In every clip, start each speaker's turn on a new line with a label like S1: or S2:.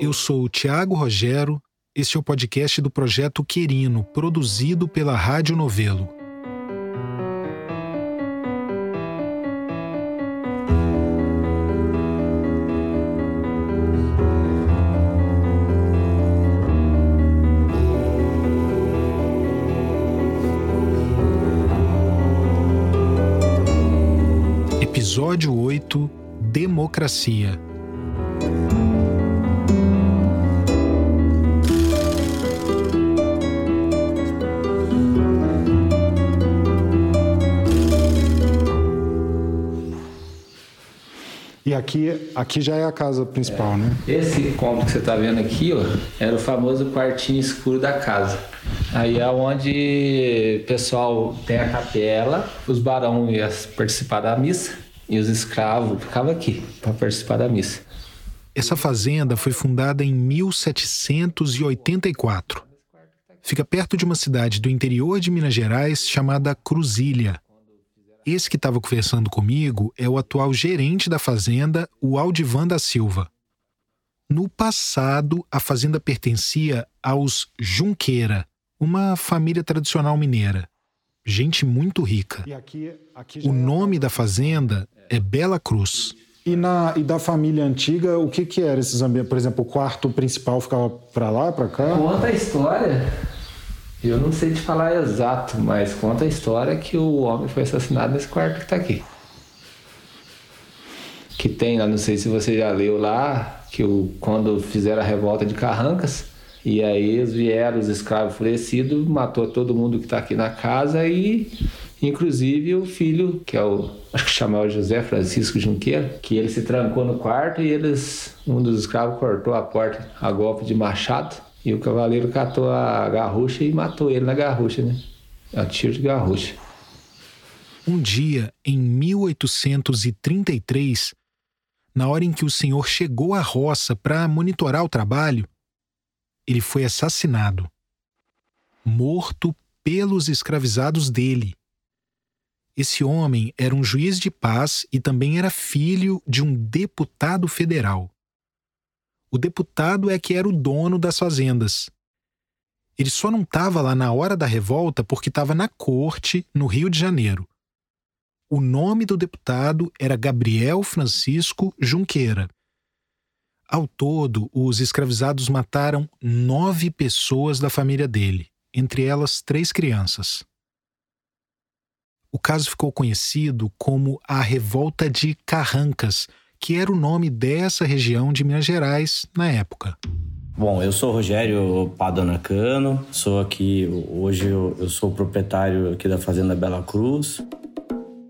S1: Eu sou o Tiago Rogero. Este é o podcast do projeto Querino, produzido pela Rádio Novelo. Episódio 8 Democracia.
S2: Aqui, aqui já é a casa principal,
S3: é.
S2: né?
S3: Esse cômodo que você está vendo aqui, ó, era o famoso quartinho escuro da casa. Aí é onde o pessoal tem a capela, os barão iam participar da missa e os escravos ficavam aqui para participar da missa.
S1: Essa fazenda foi fundada em 1784. Fica perto de uma cidade do interior de Minas Gerais chamada Cruzília. Esse que estava conversando comigo é o atual gerente da fazenda, o Aldivan da Silva. No passado, a fazenda pertencia aos Junqueira, uma família tradicional mineira. Gente muito rica.
S2: Aqui, aqui
S1: o
S2: é
S1: nome da fazenda é Bela Cruz.
S2: E, na, e da família antiga, o que, que era esses ambientes? Por exemplo, o quarto principal ficava para lá, para cá?
S3: Conta a história. Eu não sei te falar exato, mas conta a história que o homem foi assassinado nesse quarto que está aqui. Que tem lá, não sei se você já leu lá, que o, quando fizeram a revolta de Carrancas, e aí vieram os escravos enfurecidos, matou todo mundo que está aqui na casa e inclusive o filho, que é o, acho que chamava José Francisco Junqueira, que ele se trancou no quarto e eles, um dos escravos cortou a porta a golpe de machado e o cavaleiro catou a garrucha e matou ele na garrucha, né? A tiro de garrucha.
S1: Um dia, em 1833, na hora em que o senhor chegou à roça para monitorar o trabalho, ele foi assassinado, morto pelos escravizados dele. Esse homem era um juiz de paz e também era filho de um deputado federal. O deputado é que era o dono das fazendas. Ele só não estava lá na hora da revolta porque estava na corte, no Rio de Janeiro. O nome do deputado era Gabriel Francisco Junqueira. Ao todo, os escravizados mataram nove pessoas da família dele, entre elas três crianças. O caso ficou conhecido como a Revolta de Carrancas, que era o nome dessa região de Minas Gerais na época.
S4: Bom, eu sou Rogério Padonacano, sou aqui, hoje eu sou proprietário aqui da Fazenda Bela Cruz.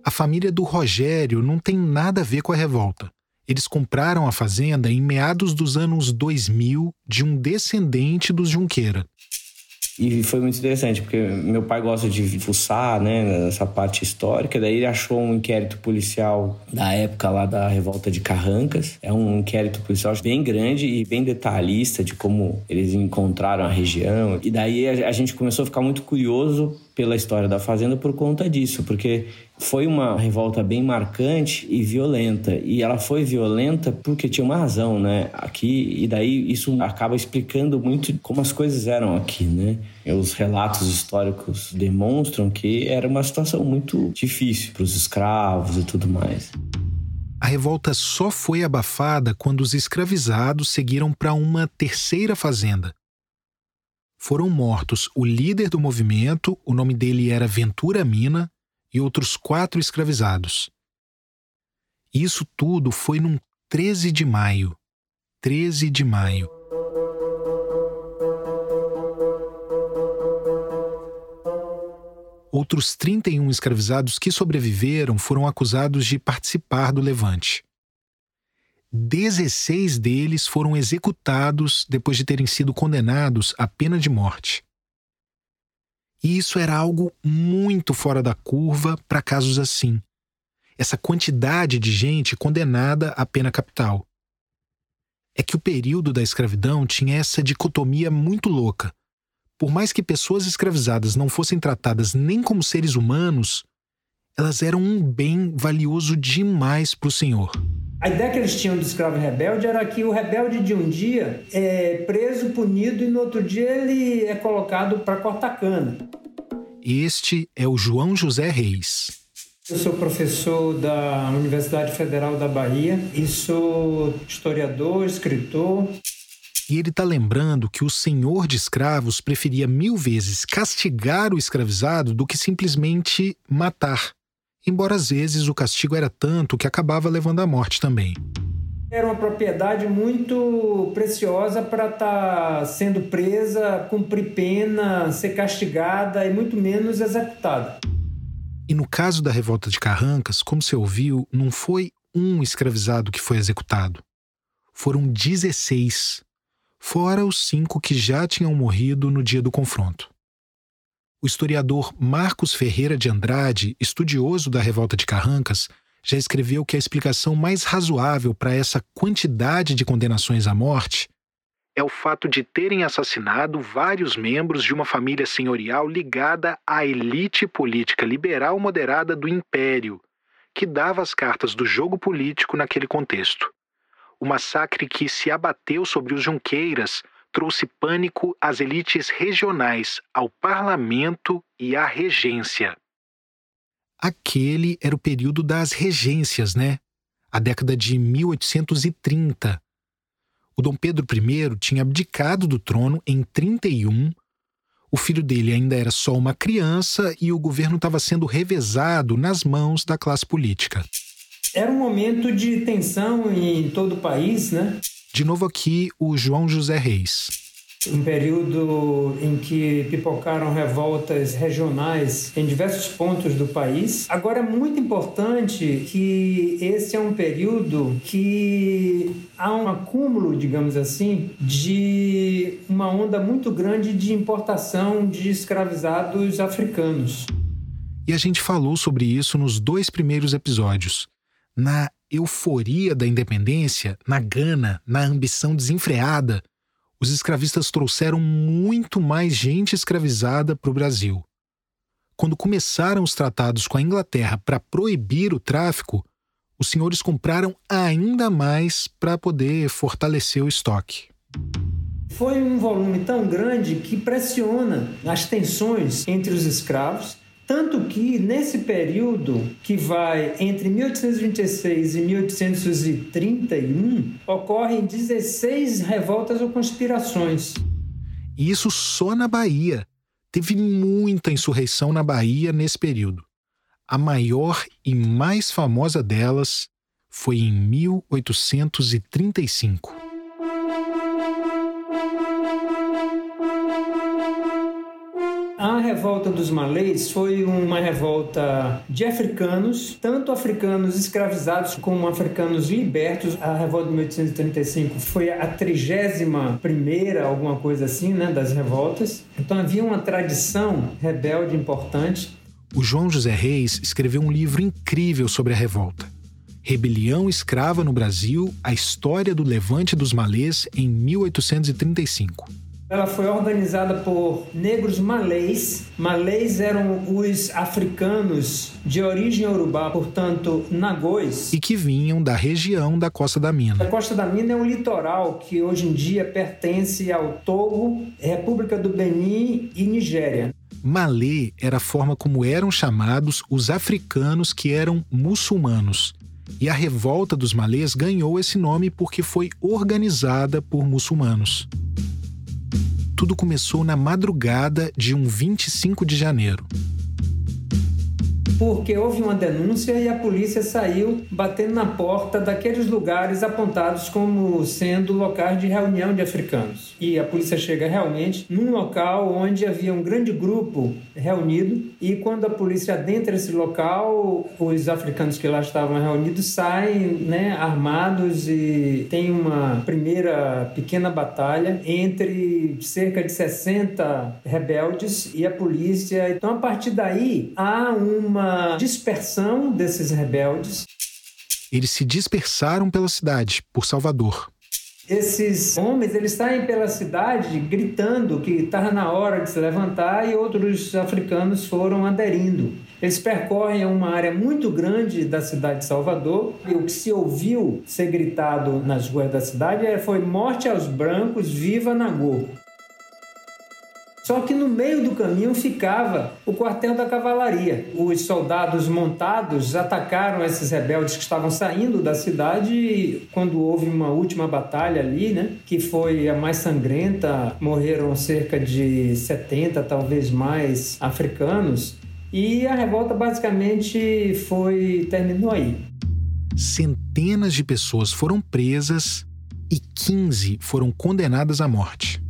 S1: A família do Rogério não tem nada a ver com a revolta. Eles compraram a fazenda em meados dos anos 2000 de um descendente dos Junqueira.
S4: E foi muito interessante, porque meu pai gosta de fuçar, né, nessa parte histórica. Daí ele achou um inquérito policial da época lá da revolta de Carrancas. É um inquérito policial bem grande e bem detalhista de como eles encontraram a região. E daí a gente começou a ficar muito curioso pela história da fazenda por conta disso, porque foi uma revolta bem marcante e violenta. E ela foi violenta porque tinha uma razão, né? Aqui, e daí isso acaba explicando muito como as coisas eram aqui, né? Os relatos históricos demonstram que era uma situação muito difícil para os escravos e tudo mais.
S1: A revolta só foi abafada quando os escravizados seguiram para uma terceira fazenda. Foram mortos o líder do movimento, o nome dele era Ventura Mina, e outros quatro escravizados. Isso tudo foi num 13 de maio. 13 de maio. Outros 31 escravizados que sobreviveram foram acusados de participar do levante. 16 deles foram executados depois de terem sido condenados à pena de morte. E isso era algo muito fora da curva para casos assim. Essa quantidade de gente condenada à pena capital. É que o período da escravidão tinha essa dicotomia muito louca. Por mais que pessoas escravizadas não fossem tratadas nem como seres humanos, elas eram um bem valioso demais para o Senhor.
S5: A ideia que eles tinham do escravo rebelde era que o rebelde de um dia é preso, punido e no outro dia ele é colocado para cortar cana.
S1: Este é o João José Reis.
S5: Eu sou professor da Universidade Federal da Bahia e sou historiador, escritor.
S1: E ele está lembrando que o senhor de escravos preferia mil vezes castigar o escravizado do que simplesmente matar embora às vezes o castigo era tanto que acabava levando à morte também.
S5: Era uma propriedade muito preciosa para estar tá sendo presa, cumprir pena, ser castigada e muito menos executada.
S1: E no caso da revolta de Carrancas, como você ouviu, não foi um escravizado que foi executado. Foram 16, fora os cinco que já tinham morrido no dia do confronto. O historiador Marcos Ferreira de Andrade, estudioso da revolta de Carrancas, já escreveu que a explicação mais razoável para essa quantidade de condenações à morte é o fato de terem assassinado vários membros de uma família senhorial ligada à elite política liberal moderada do Império, que dava as cartas do jogo político naquele contexto. O massacre que se abateu sobre os Junqueiras trouxe pânico às elites regionais, ao parlamento e à regência. Aquele era o período das regências, né? A década de 1830. O Dom Pedro I tinha abdicado do trono em 31. O filho dele ainda era só uma criança e o governo estava sendo revezado nas mãos da classe política.
S5: Era um momento de tensão em todo o país, né?
S1: De novo aqui, o João José Reis.
S5: Um período em que pipocaram revoltas regionais em diversos pontos do país. Agora é muito importante que esse é um período que há um acúmulo, digamos assim, de uma onda muito grande de importação de escravizados africanos.
S1: E a gente falou sobre isso nos dois primeiros episódios. Na euforia da independência, na gana, na ambição desenfreada, os escravistas trouxeram muito mais gente escravizada para o Brasil. Quando começaram os tratados com a Inglaterra para proibir o tráfico, os senhores compraram ainda mais para poder fortalecer o estoque.
S5: Foi um volume tão grande que pressiona as tensões entre os escravos tanto que, nesse período que vai entre 1826 e 1831, ocorrem 16 revoltas ou conspirações.
S1: E isso só na Bahia. Teve muita insurreição na Bahia nesse período. A maior e mais famosa delas foi em 1835.
S5: A revolta dos malês foi uma revolta de africanos, tanto africanos escravizados como africanos libertos. A revolta de 1835 foi a trigésima primeira, alguma coisa assim, né, das revoltas. Então havia uma tradição rebelde importante.
S1: O João José Reis escreveu um livro incrível sobre a revolta. Rebelião Escrava no Brasil: A História do Levante dos Malês em 1835.
S5: Ela foi organizada por negros malês. Malês eram os africanos de origem urubá, portanto, nagôs.
S1: E que vinham da região da Costa da Mina.
S5: A Costa da Mina é um litoral que hoje em dia pertence ao Togo, República do Benin e Nigéria.
S1: Malê era a forma como eram chamados os africanos que eram muçulmanos. E a revolta dos malês ganhou esse nome porque foi organizada por muçulmanos tudo começou na madrugada de um 25 de janeiro
S5: porque houve uma denúncia e a polícia saiu batendo na porta daqueles lugares apontados como sendo locais de reunião de africanos. E a polícia chega realmente num local onde havia um grande grupo reunido e quando a polícia adentra esse local, os africanos que lá estavam reunidos saem, né, armados e tem uma primeira pequena batalha entre cerca de 60 rebeldes e a polícia. Então a partir daí há uma dispersão desses rebeldes.
S1: Eles se dispersaram pela cidade, por Salvador.
S5: Esses homens, eles saem pela cidade gritando que estava na hora de se levantar e outros africanos foram aderindo. Eles percorrem uma área muito grande da cidade de Salvador e o que se ouviu ser gritado nas ruas da cidade foi morte aos brancos, viva Nagô. Só que no meio do caminho ficava o quartel da cavalaria. Os soldados montados atacaram esses rebeldes que estavam saindo da cidade quando houve uma última batalha ali, né, que foi a mais sangrenta, morreram cerca de 70, talvez mais africanos, e a revolta basicamente foi terminou aí.
S1: Centenas de pessoas foram presas e 15 foram condenadas à morte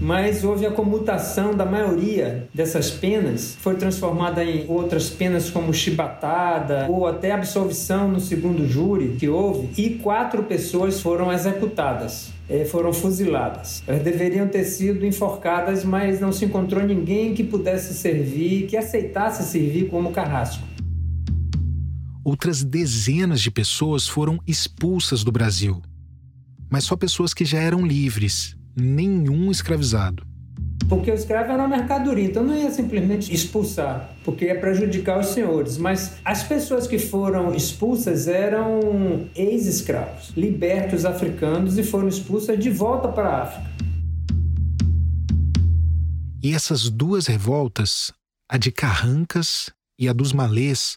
S5: mas houve a comutação da maioria dessas penas, foi transformada em outras penas como chibatada ou até absolvição no segundo júri que houve, e quatro pessoas foram executadas. Eh, foram fuziladas. Elas deveriam ter sido enforcadas, mas não se encontrou ninguém que pudesse servir, que aceitasse servir como carrasco.
S1: Outras dezenas de pessoas foram expulsas do Brasil, mas só pessoas que já eram livres, nenhum escravizado.
S5: Porque o escravo era uma mercadoria, então não ia simplesmente expulsar, porque ia prejudicar os senhores. Mas as pessoas que foram expulsas eram ex-escravos, libertos africanos e foram expulsas de volta para a África.
S1: E essas duas revoltas, a de Carrancas e a dos Malês,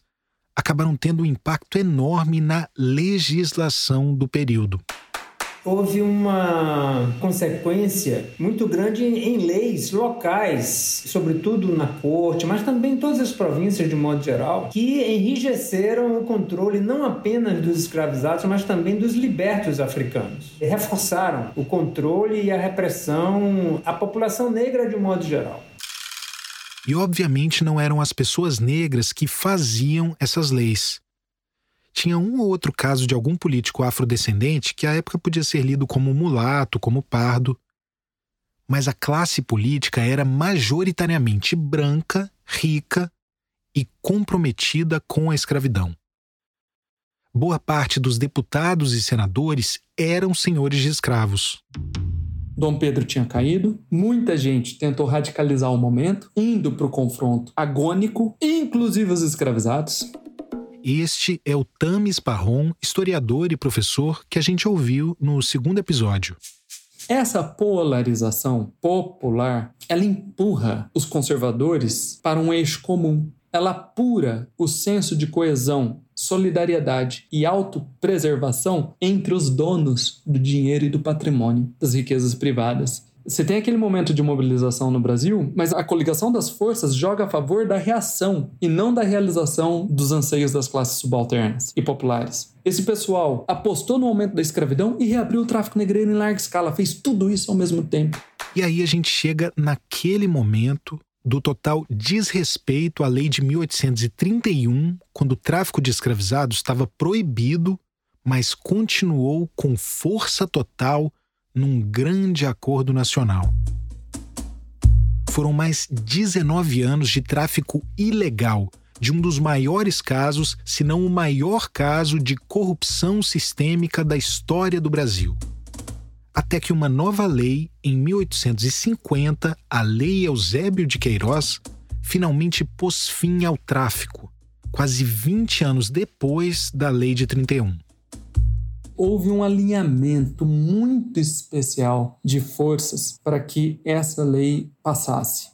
S1: acabaram tendo um impacto enorme na legislação do período
S5: houve uma consequência muito grande em leis locais, sobretudo na corte, mas também em todas as províncias de modo geral, que enrijeceram o controle não apenas dos escravizados, mas também dos libertos africanos. E reforçaram o controle e a repressão à população negra de modo geral.
S1: E obviamente não eram as pessoas negras que faziam essas leis tinha um ou outro caso de algum político afrodescendente que à época podia ser lido como mulato, como pardo. Mas a classe política era majoritariamente branca, rica e comprometida com a escravidão. Boa parte dos deputados e senadores eram senhores de escravos.
S6: Dom Pedro tinha caído, muita gente tentou radicalizar o momento, indo para o confronto agônico, inclusive os escravizados.
S1: Este é o Tamis Parron, historiador e professor que a gente ouviu no segundo episódio.
S6: Essa polarização popular, ela empurra os conservadores para um eixo comum. Ela apura o senso de coesão, solidariedade e autopreservação entre os donos do dinheiro e do patrimônio, das riquezas privadas. Você tem aquele momento de mobilização no Brasil, mas a coligação das forças joga a favor da reação e não da realização dos anseios das classes subalternas e populares. Esse pessoal apostou no aumento da escravidão e reabriu o tráfico negreiro em larga escala, fez tudo isso ao mesmo tempo.
S1: E aí a gente chega naquele momento do total desrespeito à lei de 1831, quando o tráfico de escravizados estava proibido, mas continuou com força total num grande acordo nacional. Foram mais 19 anos de tráfico ilegal, de um dos maiores casos, se não o maior caso de corrupção sistêmica da história do Brasil. Até que uma nova lei, em 1850, a Lei Eusébio de Queiroz, finalmente pôs fim ao tráfico, quase 20 anos depois da Lei de 31
S6: houve um alinhamento muito especial de forças para que essa lei passasse.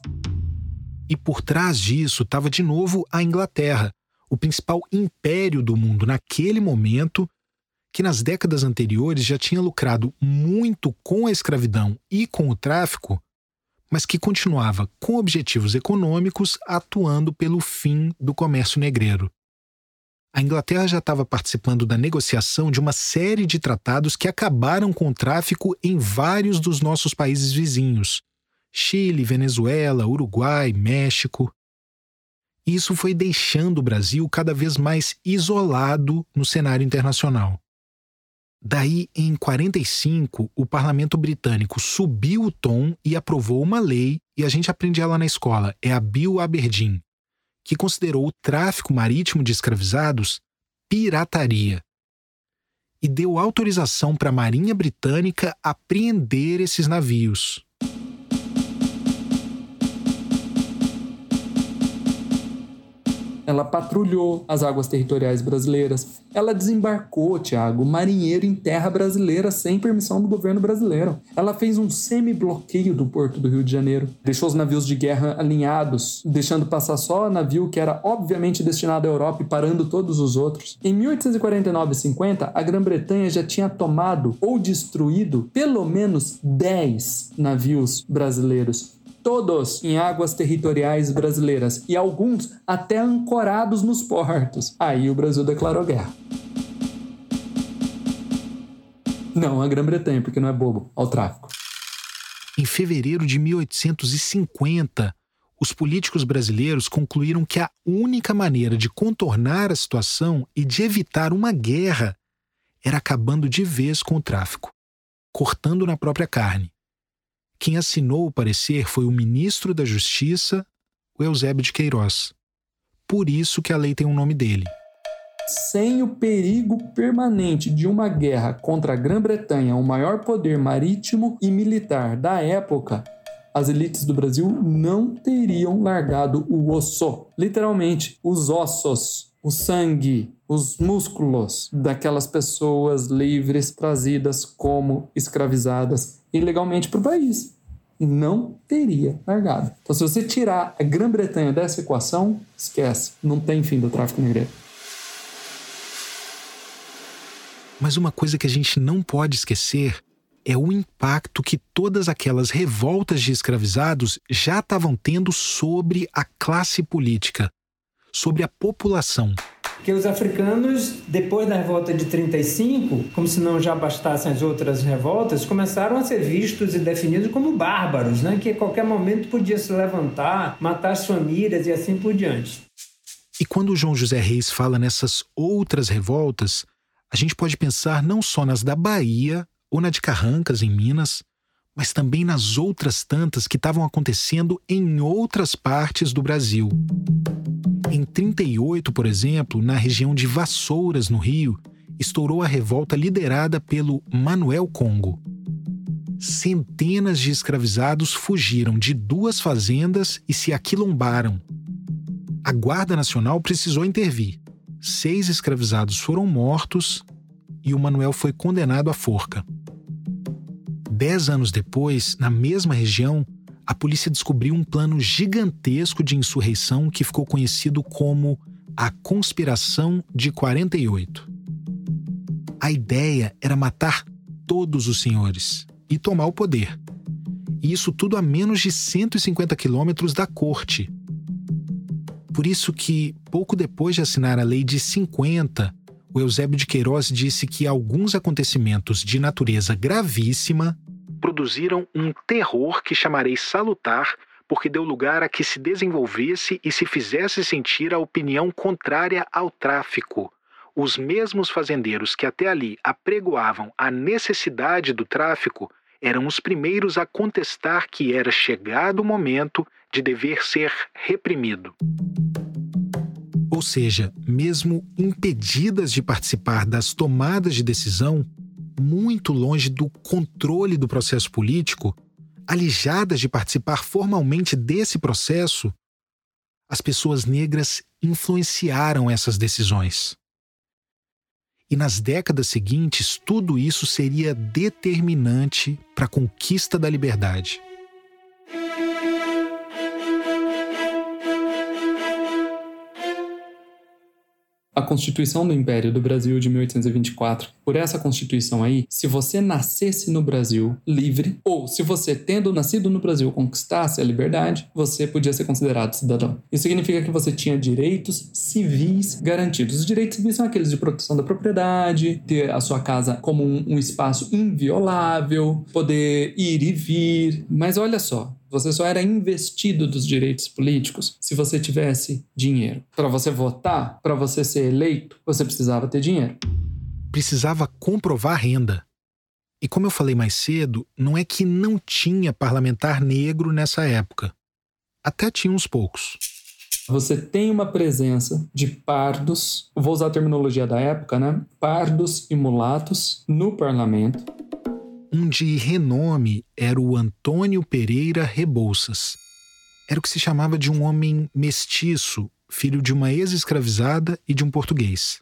S1: E por trás disso estava de novo a Inglaterra, o principal império do mundo naquele momento, que nas décadas anteriores já tinha lucrado muito com a escravidão e com o tráfico, mas que continuava com objetivos econômicos atuando pelo fim do comércio negreiro a Inglaterra já estava participando da negociação de uma série de tratados que acabaram com o tráfico em vários dos nossos países vizinhos: Chile, Venezuela, Uruguai, México. Isso foi deixando o Brasil cada vez mais isolado no cenário internacional. Daí, em 45, o parlamento britânico subiu o tom e aprovou uma lei, e a gente aprende ela na escola, é a Bill Aberdeen, que considerou o tráfico marítimo de escravizados pirataria. e deu autorização para a Marinha Britânica apreender esses navios.
S6: Ela patrulhou as águas territoriais brasileiras. Ela desembarcou, Tiago, marinheiro em terra brasileira sem permissão do governo brasileiro. Ela fez um semi-bloqueio do porto do Rio de Janeiro. Deixou os navios de guerra alinhados, deixando passar só navio que era obviamente destinado à Europa e parando todos os outros. Em 1849 e 50, a Grã-Bretanha já tinha tomado ou destruído pelo menos 10 navios brasileiros todos em águas territoriais brasileiras e alguns até ancorados nos portos. Aí o Brasil declarou guerra. Não a Grã-Bretanha, porque não é bobo, ao tráfico.
S1: Em fevereiro de 1850, os políticos brasileiros concluíram que a única maneira de contornar a situação e de evitar uma guerra era acabando de vez com o tráfico, cortando na própria carne. Quem assinou o parecer foi o ministro da Justiça, o Eusébio de Queiroz. Por isso que a lei tem o nome dele.
S6: Sem o perigo permanente de uma guerra contra a Grã-Bretanha, o maior poder marítimo e militar da época, as elites do Brasil não teriam largado o osso, literalmente, os ossos, o sangue, os músculos daquelas pessoas livres trazidas como escravizadas ilegalmente para o país. Não teria largado. Então, se você tirar a Grã-Bretanha dessa equação, esquece, não tem fim do tráfico negreiro.
S1: Mas uma coisa que a gente não pode esquecer é o impacto que todas aquelas revoltas de escravizados já estavam tendo sobre a classe política, sobre a população
S5: que os africanos, depois da revolta de 35, como se não já bastassem as outras revoltas, começaram a ser vistos e definidos como bárbaros, né? que a qualquer momento podia se levantar, matar as famílias e assim por diante.
S1: E quando João José Reis fala nessas outras revoltas, a gente pode pensar não só nas da Bahia ou na de Carrancas, em Minas, mas também nas outras tantas que estavam acontecendo em outras partes do Brasil. Em 38, por exemplo, na região de Vassouras, no Rio, estourou a revolta liderada pelo Manuel Congo. Centenas de escravizados fugiram de duas fazendas e se aquilombaram. A Guarda Nacional precisou intervir. Seis escravizados foram mortos e o Manuel foi condenado à forca. Dez anos depois, na mesma região, a polícia descobriu um plano gigantesco de insurreição que ficou conhecido como a Conspiração de 48. A ideia era matar todos os senhores e tomar o poder. E isso tudo a menos de 150 quilômetros da corte. Por isso que, pouco depois de assinar a Lei de 50, o Eusébio de Queiroz disse que alguns acontecimentos de natureza gravíssima produziram um terror que chamarei salutar, porque deu lugar a que se desenvolvesse e se fizesse sentir a opinião contrária ao tráfico. Os mesmos fazendeiros que até ali apregoavam a necessidade do tráfico eram os primeiros a contestar que era chegado o momento de dever ser reprimido. Ou seja, mesmo impedidas de participar das tomadas de decisão, muito longe do controle do processo político, alijadas de participar formalmente desse processo, as pessoas negras influenciaram essas decisões. E nas décadas seguintes, tudo isso seria determinante para a conquista da liberdade.
S6: A Constituição do Império do Brasil de 1824. Por essa Constituição aí, se você nascesse no Brasil livre, ou se você, tendo nascido no Brasil, conquistasse a liberdade, você podia ser considerado cidadão. Isso significa que você tinha direitos civis garantidos. Os direitos civis são aqueles de proteção da propriedade, ter a sua casa como um, um espaço inviolável, poder ir e vir. Mas olha só, você só era investido dos direitos políticos se você tivesse dinheiro. Para você votar, para você ser eleito, você precisava ter dinheiro.
S1: Precisava comprovar renda. E como eu falei mais cedo, não é que não tinha parlamentar negro nessa época. Até tinha uns poucos.
S6: Você tem uma presença de pardos, vou usar a terminologia da época, né? Pardos e mulatos no parlamento.
S1: Um de renome era o Antônio Pereira Rebouças. Era o que se chamava de um homem mestiço, filho de uma ex-escravizada e de um português.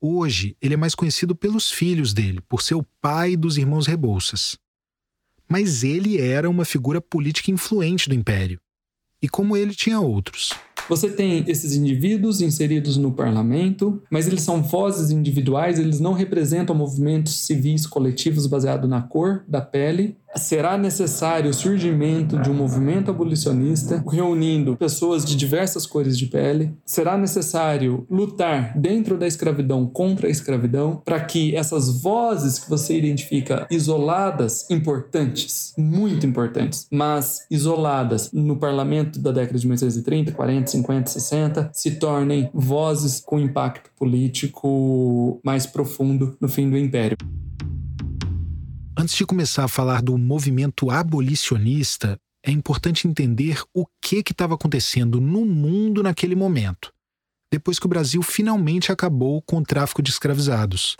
S1: Hoje, ele é mais conhecido pelos filhos dele, por ser o pai dos irmãos Rebouças. Mas ele era uma figura política influente do império. E como ele, tinha outros.
S6: Você tem esses indivíduos inseridos no parlamento, mas eles são vozes individuais, eles não representam movimentos civis coletivos baseados na cor da pele será necessário o surgimento de um movimento abolicionista reunindo pessoas de diversas cores de pele. Será necessário lutar dentro da escravidão contra a escravidão para que essas vozes que você identifica isoladas, importantes, muito importantes, mas isoladas no parlamento da década de 1930, 40, 50, 60, se tornem vozes com impacto político mais profundo no fim do império.
S1: Antes de começar a falar do movimento abolicionista, é importante entender o que estava acontecendo no mundo naquele momento, depois que o Brasil finalmente acabou com o tráfico de escravizados.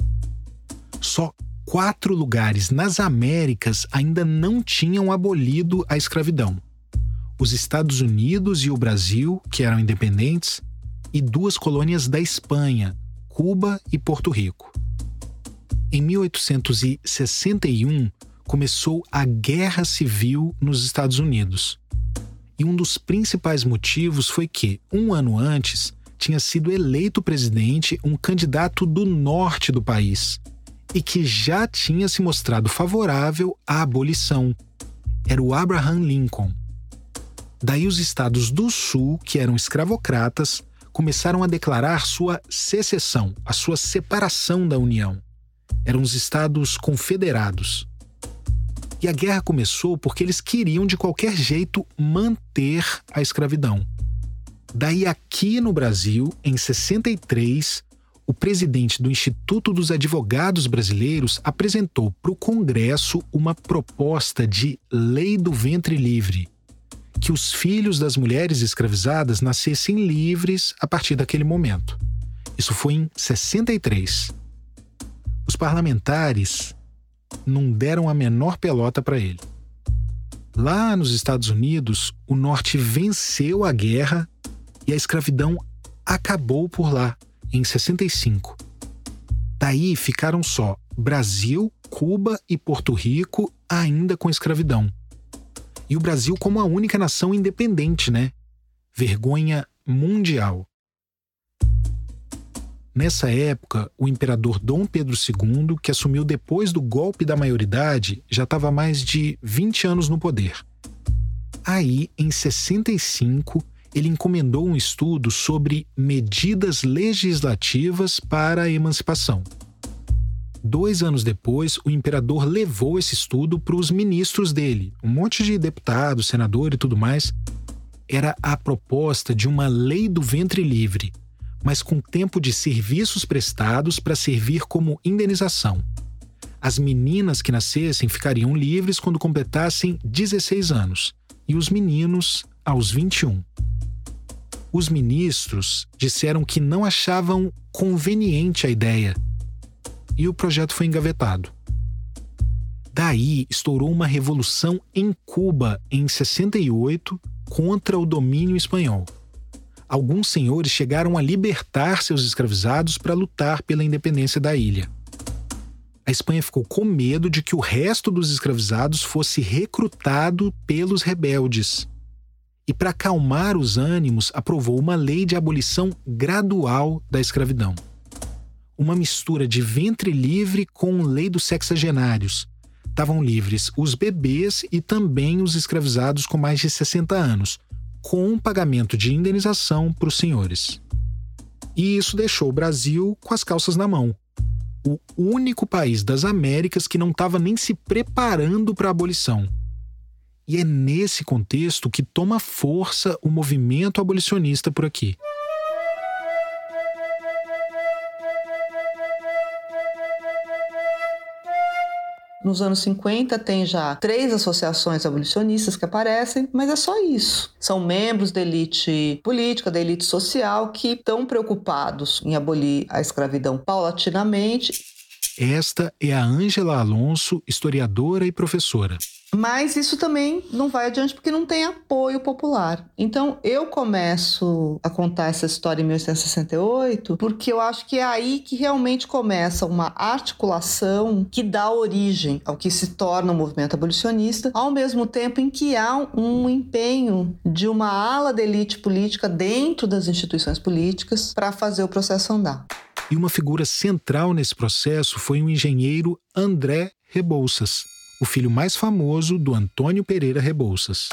S1: Só quatro lugares nas Américas ainda não tinham abolido a escravidão: os Estados Unidos e o Brasil, que eram independentes, e duas colônias da Espanha, Cuba e Porto Rico. Em 1861, começou a Guerra Civil nos Estados Unidos. E um dos principais motivos foi que, um ano antes, tinha sido eleito presidente um candidato do norte do país e que já tinha se mostrado favorável à abolição. Era o Abraham Lincoln. Daí os estados do sul, que eram escravocratas, começaram a declarar sua secessão, a sua separação da União eram os estados confederados. E a guerra começou porque eles queriam de qualquer jeito manter a escravidão. Daí, aqui no Brasil, em 63, o presidente do Instituto dos Advogados Brasileiros apresentou para o Congresso uma proposta de Lei do Ventre Livre, que os filhos das mulheres escravizadas nascessem livres a partir daquele momento. Isso foi em 63. Os parlamentares não deram a menor pelota para ele. Lá nos Estados Unidos, o Norte venceu a guerra e a escravidão acabou por lá, em 65. Daí ficaram só Brasil, Cuba e Porto Rico ainda com escravidão. E o Brasil como a única nação independente, né? Vergonha mundial. Nessa época, o imperador Dom Pedro II, que assumiu depois do golpe da maioridade, já estava mais de 20 anos no poder. Aí, em 65, ele encomendou um estudo sobre medidas legislativas para a emancipação. Dois anos depois, o imperador levou esse estudo para os ministros dele, um monte de deputado, senador e tudo mais. Era a proposta de uma lei do ventre livre, mas com tempo de serviços prestados para servir como indenização. As meninas que nascessem ficariam livres quando completassem 16 anos e os meninos aos 21. Os ministros disseram que não achavam conveniente a ideia e o projeto foi engavetado. Daí estourou uma revolução em Cuba em 68 contra o domínio espanhol alguns senhores chegaram a libertar seus escravizados para lutar pela independência da ilha. A Espanha ficou com medo de que o resto dos escravizados fosse recrutado pelos rebeldes. E, para acalmar os ânimos, aprovou uma lei de abolição gradual da escravidão. Uma mistura de ventre livre com lei dos sexagenários. Estavam livres os bebês e também os escravizados com mais de 60 anos, com um pagamento de indenização para os senhores. E isso deixou o Brasil com as calças na mão. O único país das Américas que não estava nem se preparando para a abolição. E é nesse contexto que toma força o movimento abolicionista por aqui.
S7: Nos anos 50 tem já três associações abolicionistas que aparecem, mas é só isso. São membros da elite política, da elite social que estão preocupados em abolir a escravidão paulatinamente.
S1: Esta é a Ângela Alonso, historiadora e professora.
S7: Mas isso também não vai adiante porque não tem apoio popular. Então eu começo a contar essa história em 1868 porque eu acho que é aí que realmente começa uma articulação que dá origem ao que se torna o movimento abolicionista, ao mesmo tempo em que há um empenho de uma ala da elite política dentro das instituições políticas para fazer o processo andar.
S1: E uma figura central nesse processo foi o engenheiro André Rebouças o filho mais famoso do Antônio Pereira Rebouças.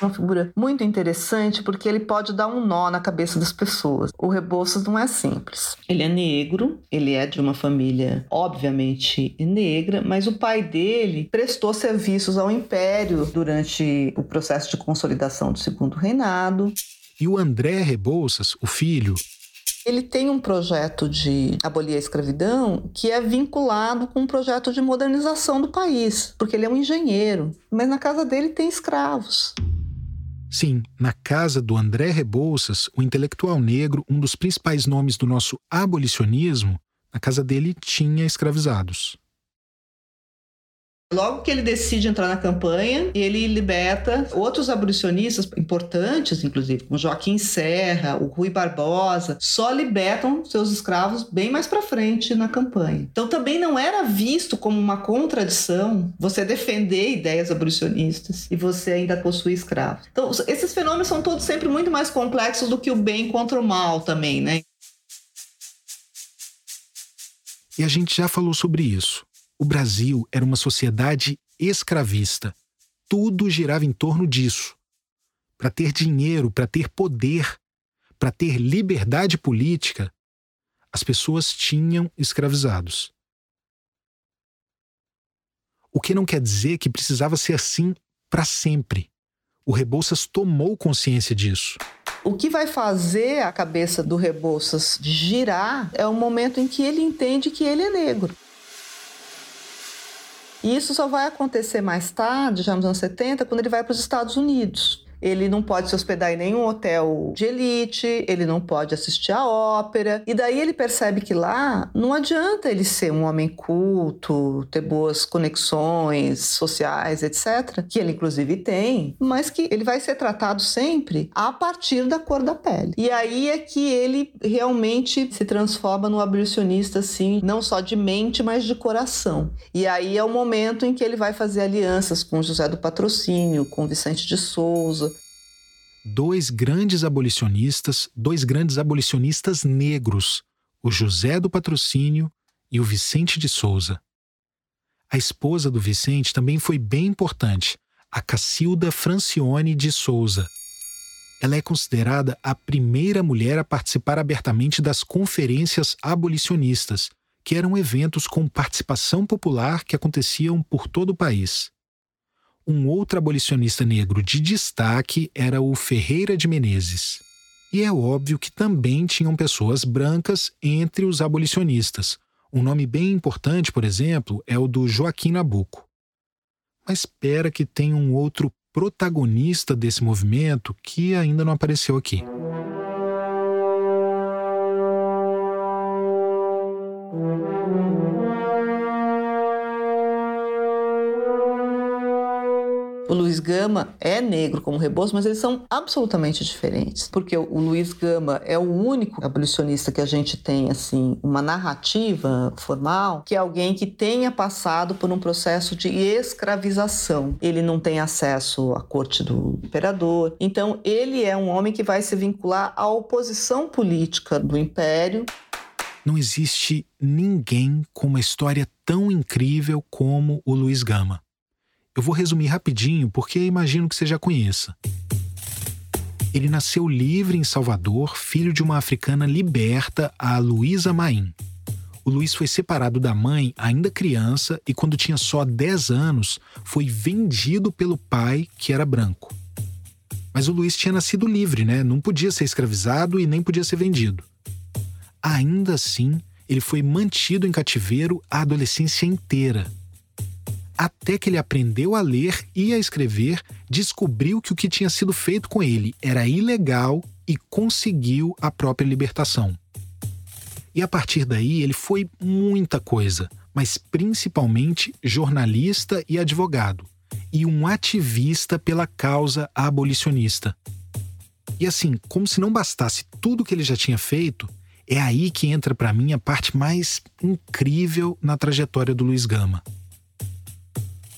S7: Uma figura muito interessante porque ele pode dar um nó na cabeça das pessoas. O Rebouças não é simples. Ele é negro, ele é de uma família obviamente negra, mas o pai dele prestou serviços ao império durante o processo de consolidação do Segundo Reinado.
S1: E o André Rebouças, o filho,
S7: ele tem um projeto de abolir a escravidão que é vinculado com um projeto de modernização do país, porque ele é um engenheiro, mas na casa dele tem escravos.
S1: Sim, na casa do André Rebouças, o intelectual negro, um dos principais nomes do nosso abolicionismo, na casa dele tinha escravizados.
S7: Logo que ele decide entrar na campanha, ele liberta outros abolicionistas importantes, inclusive, como Joaquim Serra, o Rui Barbosa, só libertam seus escravos bem mais para frente na campanha. Então também não era visto como uma contradição você defender ideias abolicionistas e você ainda possuir escravos. Então esses fenômenos são todos sempre muito mais complexos do que o bem contra o mal também, né?
S1: E a gente já falou sobre isso. O Brasil era uma sociedade escravista. Tudo girava em torno disso. Para ter dinheiro, para ter poder, para ter liberdade política, as pessoas tinham escravizados. O que não quer dizer que precisava ser assim para sempre. O Rebouças tomou consciência disso.
S7: O que vai fazer a cabeça do Rebouças girar é o momento em que ele entende que ele é negro. E isso só vai acontecer mais tarde, já nos anos 70, quando ele vai para os Estados Unidos. Ele não pode se hospedar em nenhum hotel de elite, ele não pode assistir a ópera. E daí ele percebe que lá não adianta ele ser um homem culto, ter boas conexões sociais, etc., que ele inclusive tem, mas que ele vai ser tratado sempre a partir da cor da pele. E aí é que ele realmente se transforma num abolicionista, assim, não só de mente, mas de coração. E aí é o momento em que ele vai fazer alianças com José do Patrocínio, com Vicente de Souza,
S1: dois grandes abolicionistas, dois grandes abolicionistas negros, o José do Patrocínio e o Vicente de Souza. A esposa do Vicente também foi bem importante, a Cacilda Francione de Souza. Ela é considerada a primeira mulher a participar abertamente das conferências abolicionistas, que eram eventos com participação popular que aconteciam por todo o país. Um outro abolicionista negro de destaque era o Ferreira de Menezes. E é óbvio que também tinham pessoas brancas entre os abolicionistas. Um nome bem importante, por exemplo, é o do Joaquim Nabuco. Mas espera que tem um outro protagonista desse movimento que ainda não apareceu aqui.
S7: O Luiz Gama é negro como Rebouças, mas eles são absolutamente diferentes, porque o Luiz Gama é o único abolicionista que a gente tem assim uma narrativa formal, que é alguém que tenha passado por um processo de escravização. Ele não tem acesso à corte do imperador, então ele é um homem que vai se vincular à oposição política do império
S1: não existe ninguém com uma história tão incrível como o Luiz Gama. Eu vou resumir rapidinho porque imagino que você já conheça. Ele nasceu livre em Salvador, filho de uma africana liberta, a Luísa Maim. O Luiz foi separado da mãe ainda criança e, quando tinha só 10 anos, foi vendido pelo pai, que era branco. Mas o Luiz tinha nascido livre, né? Não podia ser escravizado e nem podia ser vendido. Ainda assim, ele foi mantido em cativeiro a adolescência inteira até que ele aprendeu a ler e a escrever, descobriu que o que tinha sido feito com ele era ilegal e conseguiu a própria libertação. E a partir daí ele foi muita coisa, mas principalmente jornalista e advogado, e um ativista pela causa abolicionista. E assim, como se não bastasse tudo que ele já tinha feito, é aí que entra para mim a parte mais incrível na trajetória do Luiz Gama.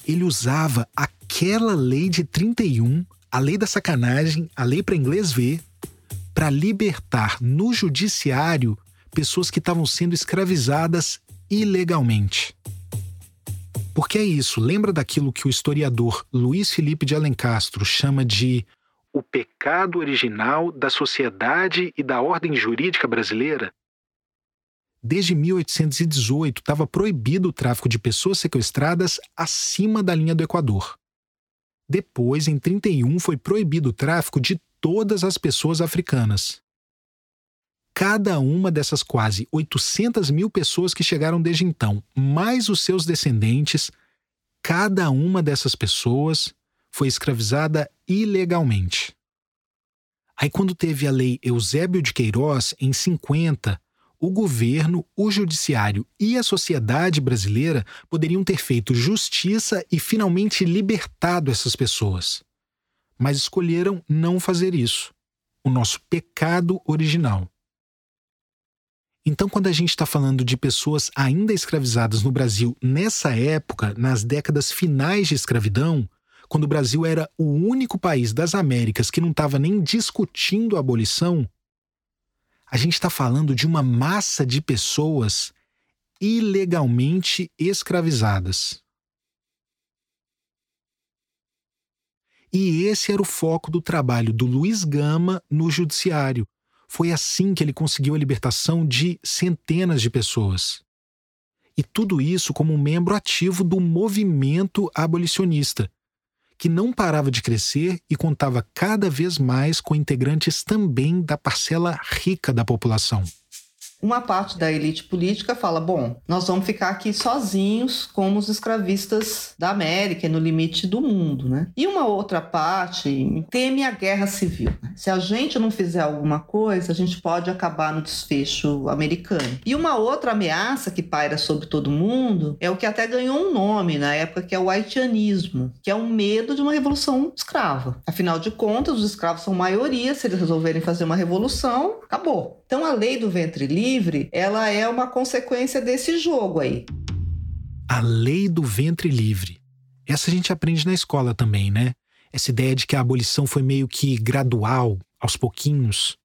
S1: Ele usava aquela lei de 31, a lei da sacanagem, a lei para inglês ver, para libertar no judiciário pessoas que estavam sendo escravizadas ilegalmente. Porque é isso, lembra daquilo que o historiador Luiz Felipe de Alencastro chama de o pecado original da sociedade e da ordem jurídica brasileira? Desde 1818 estava proibido o tráfico de pessoas sequestradas acima da linha do Equador. Depois, em 31, foi proibido o tráfico de todas as pessoas africanas. Cada uma dessas quase 800 mil pessoas que chegaram desde então, mais os seus descendentes, cada uma dessas pessoas foi escravizada ilegalmente. Aí, quando teve a lei Eusébio de Queiroz, em 50, o governo, o judiciário e a sociedade brasileira poderiam ter feito justiça e finalmente libertado essas pessoas. Mas escolheram não fazer isso. O nosso pecado original. Então, quando a gente está falando de pessoas ainda escravizadas no Brasil nessa época, nas décadas finais de escravidão, quando o Brasil era o único país das Américas que não estava nem discutindo a abolição, a gente está falando de uma massa de pessoas ilegalmente escravizadas. E esse era o foco do trabalho do Luiz Gama no Judiciário. Foi assim que ele conseguiu a libertação de centenas de pessoas. E tudo isso como um membro ativo do movimento abolicionista, que não parava de crescer e contava cada vez mais com integrantes também da parcela rica da população
S7: uma parte da elite política fala: bom, nós vamos ficar aqui sozinhos como os escravistas da América e no limite do mundo, né? E uma outra parte teme a guerra civil. Né? Se a gente não fizer alguma coisa, a gente pode acabar no desfecho americano. E uma outra ameaça que paira sobre todo mundo é o que até ganhou um nome na época, que é o haitianismo, que é o medo de uma revolução escrava. Afinal de contas, os escravos são maioria, se eles resolverem fazer uma revolução, acabou. Então a lei do ventre livre, ela é uma consequência desse jogo aí.
S1: A lei do ventre livre. Essa a gente aprende na escola também, né? Essa ideia de que a abolição foi meio que gradual, aos pouquinhos.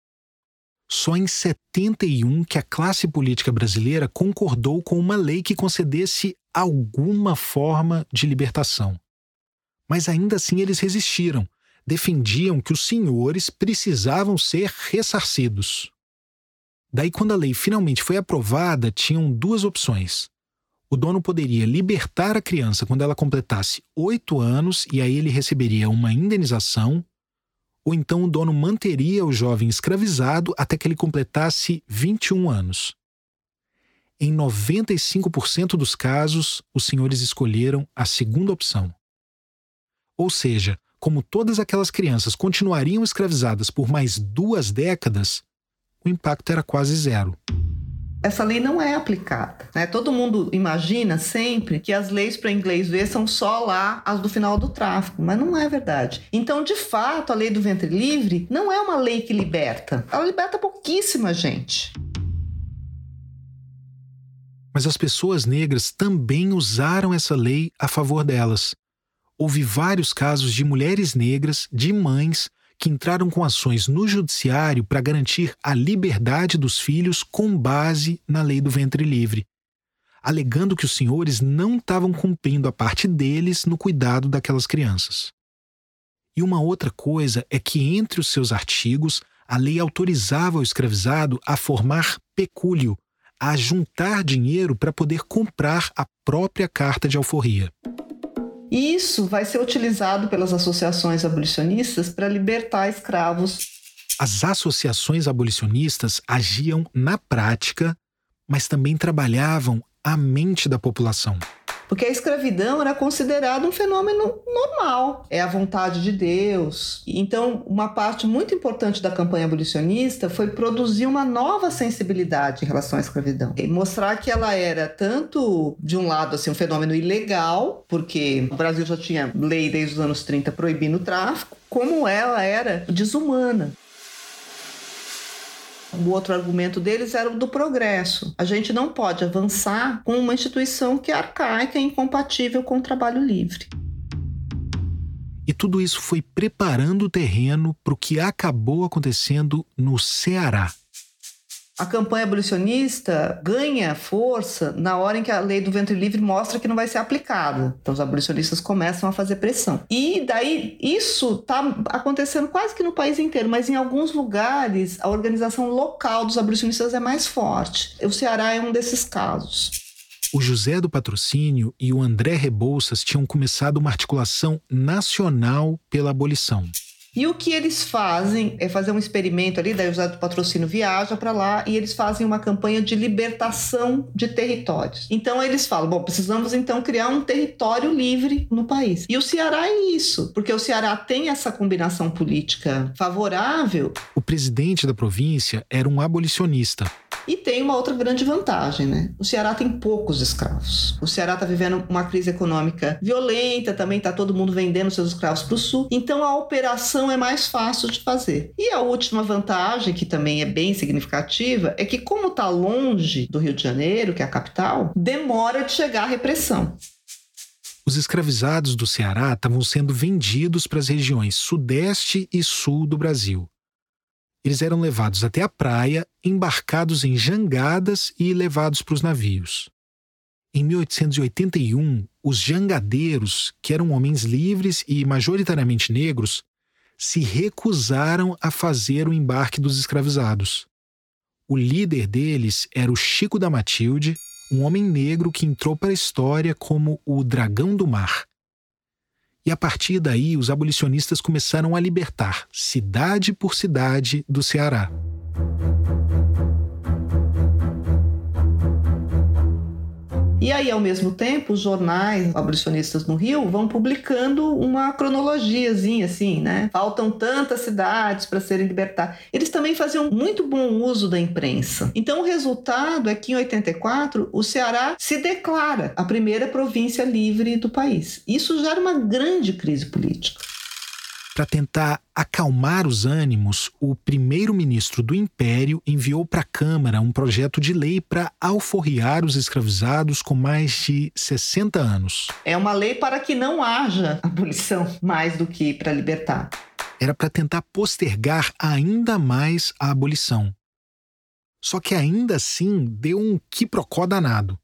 S1: Só em 71 que a classe política brasileira concordou com uma lei que concedesse alguma forma de libertação. Mas ainda assim eles resistiram, defendiam que os senhores precisavam ser ressarcidos. Daí, quando a lei finalmente foi aprovada, tinham duas opções. O dono poderia libertar a criança quando ela completasse oito anos e aí ele receberia uma indenização, ou então o dono manteria o jovem escravizado até que ele completasse 21 anos. Em 95% dos casos, os senhores escolheram a segunda opção. Ou seja, como todas aquelas crianças continuariam escravizadas por mais duas décadas, o impacto era quase zero.
S7: Essa lei não é aplicada. Né? Todo mundo imagina sempre que as leis para inglês ver são só lá as do final do tráfico, mas não é verdade. Então, de fato, a lei do ventre livre não é uma lei que liberta. Ela liberta pouquíssima gente.
S1: Mas as pessoas negras também usaram essa lei a favor delas. Houve vários casos de mulheres negras, de mães, que entraram com ações no judiciário para garantir a liberdade dos filhos com base na lei do ventre livre, alegando que os senhores não estavam cumprindo a parte deles no cuidado daquelas crianças. E uma outra coisa é que, entre os seus artigos, a lei autorizava o escravizado a formar pecúlio, a juntar dinheiro para poder comprar a própria carta de alforria.
S7: Isso vai ser utilizado pelas associações abolicionistas para libertar escravos.
S1: As associações abolicionistas agiam na prática, mas também trabalhavam a mente da população.
S7: Porque a escravidão era considerada um fenômeno normal, é a vontade de Deus. Então, uma parte muito importante da campanha abolicionista foi produzir uma nova sensibilidade em relação à escravidão. E mostrar que ela era tanto, de um lado, assim, um fenômeno ilegal, porque o Brasil já tinha lei desde os anos 30 proibindo o tráfico, como ela era desumana. O outro argumento deles era o do progresso. A gente não pode avançar com uma instituição que é arcaica e incompatível com o trabalho livre.
S1: E tudo isso foi preparando o terreno para o que acabou acontecendo no Ceará
S7: a campanha abolicionista ganha força na hora em que a lei do ventre livre mostra que não vai ser aplicada. Então os abolicionistas começam a fazer pressão. E daí isso está acontecendo quase que no país inteiro, mas em alguns lugares a organização local dos abolicionistas é mais forte. O Ceará é um desses casos.
S1: O José do Patrocínio e o André Rebouças tinham começado uma articulação nacional pela abolição.
S7: E o que eles fazem é fazer um experimento ali, daí o do Patrocínio viaja para lá e eles fazem uma campanha de libertação de territórios. Então eles falam, bom, precisamos então criar um território livre no país. E o Ceará é isso, porque o Ceará tem essa combinação política favorável.
S1: O presidente da província era um abolicionista.
S7: E tem uma outra grande vantagem, né? O Ceará tem poucos escravos. O Ceará está vivendo uma crise econômica violenta, também está todo mundo vendendo seus escravos para o sul. Então a operação é mais fácil de fazer. E a última vantagem, que também é bem significativa, é que como está longe do Rio de Janeiro, que é a capital, demora de chegar a repressão.
S1: Os escravizados do Ceará estavam sendo vendidos para as regiões sudeste e sul do Brasil. Eles eram levados até a praia, embarcados em jangadas e levados para os navios. Em 1881, os jangadeiros, que eram homens livres e majoritariamente negros, se recusaram a fazer o embarque dos escravizados. O líder deles era o Chico da Matilde, um homem negro que entrou para a história como o Dragão do Mar. E a partir daí, os abolicionistas começaram a libertar, cidade por cidade, do Ceará.
S7: E aí, ao mesmo tempo, os jornais abolicionistas no Rio vão publicando uma cronologiazinha assim, né? Faltam tantas cidades para serem libertadas. Eles também faziam muito bom uso da imprensa. Então, o resultado é que em 84 o Ceará se declara a primeira província livre do país. Isso gera uma grande crise política.
S1: Para tentar acalmar os ânimos, o primeiro-ministro do Império enviou para a Câmara um projeto de lei para alforriar os escravizados com mais de 60 anos.
S7: É uma lei para que não haja abolição mais do que para libertar.
S1: Era para tentar postergar ainda mais a abolição. Só que ainda assim deu um quiprocó danado.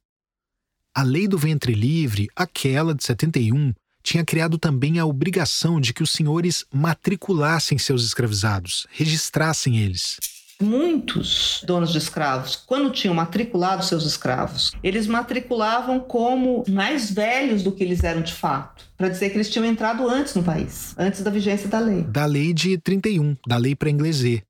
S1: A lei do ventre livre, aquela de 71, tinha criado também a obrigação de que os senhores matriculassem seus escravizados, registrassem eles.
S7: Muitos donos de escravos, quando tinham matriculado seus escravos, eles matriculavam como mais velhos do que eles eram de fato, para dizer que eles tinham entrado antes no país, antes da vigência da lei.
S1: Da lei de 31, da lei para inglesê.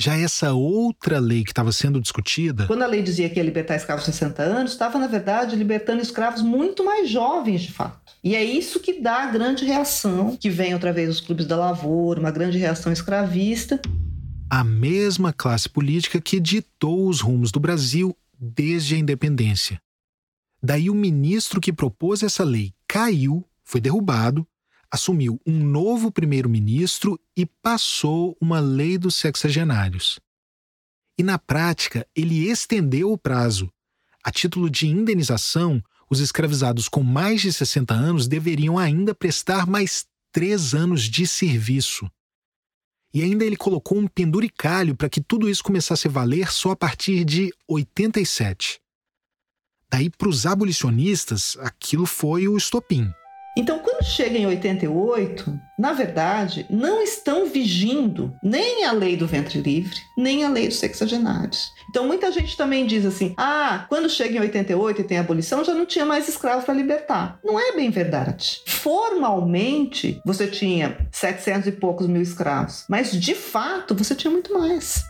S1: Já essa outra lei que estava sendo discutida.
S7: Quando a lei dizia que ia libertar escravos de 60 anos, estava, na verdade, libertando escravos muito mais jovens, de fato. E é isso que dá a grande reação, que vem outra vez os clubes da lavoura, uma grande reação escravista.
S1: A mesma classe política que ditou os rumos do Brasil desde a independência. Daí o ministro que propôs essa lei caiu, foi derrubado, assumiu um novo primeiro-ministro e passou uma lei dos sexagenários. E na prática, ele estendeu o prazo. A título de indenização, os escravizados com mais de 60 anos deveriam ainda prestar mais três anos de serviço. E ainda ele colocou um penduricalho para que tudo isso começasse a valer só a partir de 87. Daí, para os abolicionistas, aquilo foi o estopim.
S7: Então, quando chega em 88, na verdade, não estão vigindo nem a lei do ventre livre, nem a lei dos sexagenários. Então, muita gente também diz assim: ah, quando chega em 88 e tem abolição, já não tinha mais escravos para libertar. Não é bem verdade. Formalmente, você tinha 700 e poucos mil escravos, mas de fato, você tinha muito mais